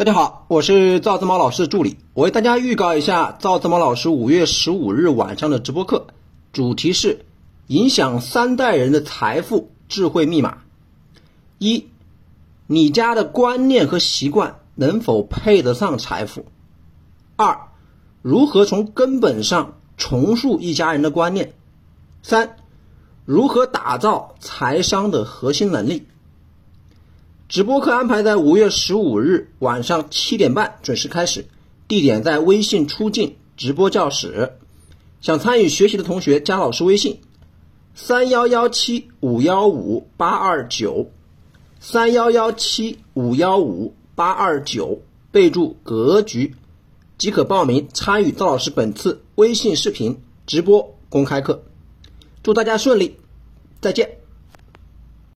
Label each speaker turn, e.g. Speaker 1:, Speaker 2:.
Speaker 1: 大家好，我是赵子猫老师助理，我为大家预告一下赵子猫老师五月十五日晚上的直播课，主题是影响三代人的财富智慧密码。一，你家的观念和习惯能否配得上财富？二，如何从根本上重塑一家人的观念？三，如何打造财商的核心能力？直播课安排在五月十五日晚上七点半准时开始，地点在微信出镜直播教室。想参与学习的同学加老师微信：三幺幺七五幺五八二九，三幺幺七五幺五八二九，备注“格局”，即可报名参与赵老师本次微信视频直播公开课。祝大家顺利，再见。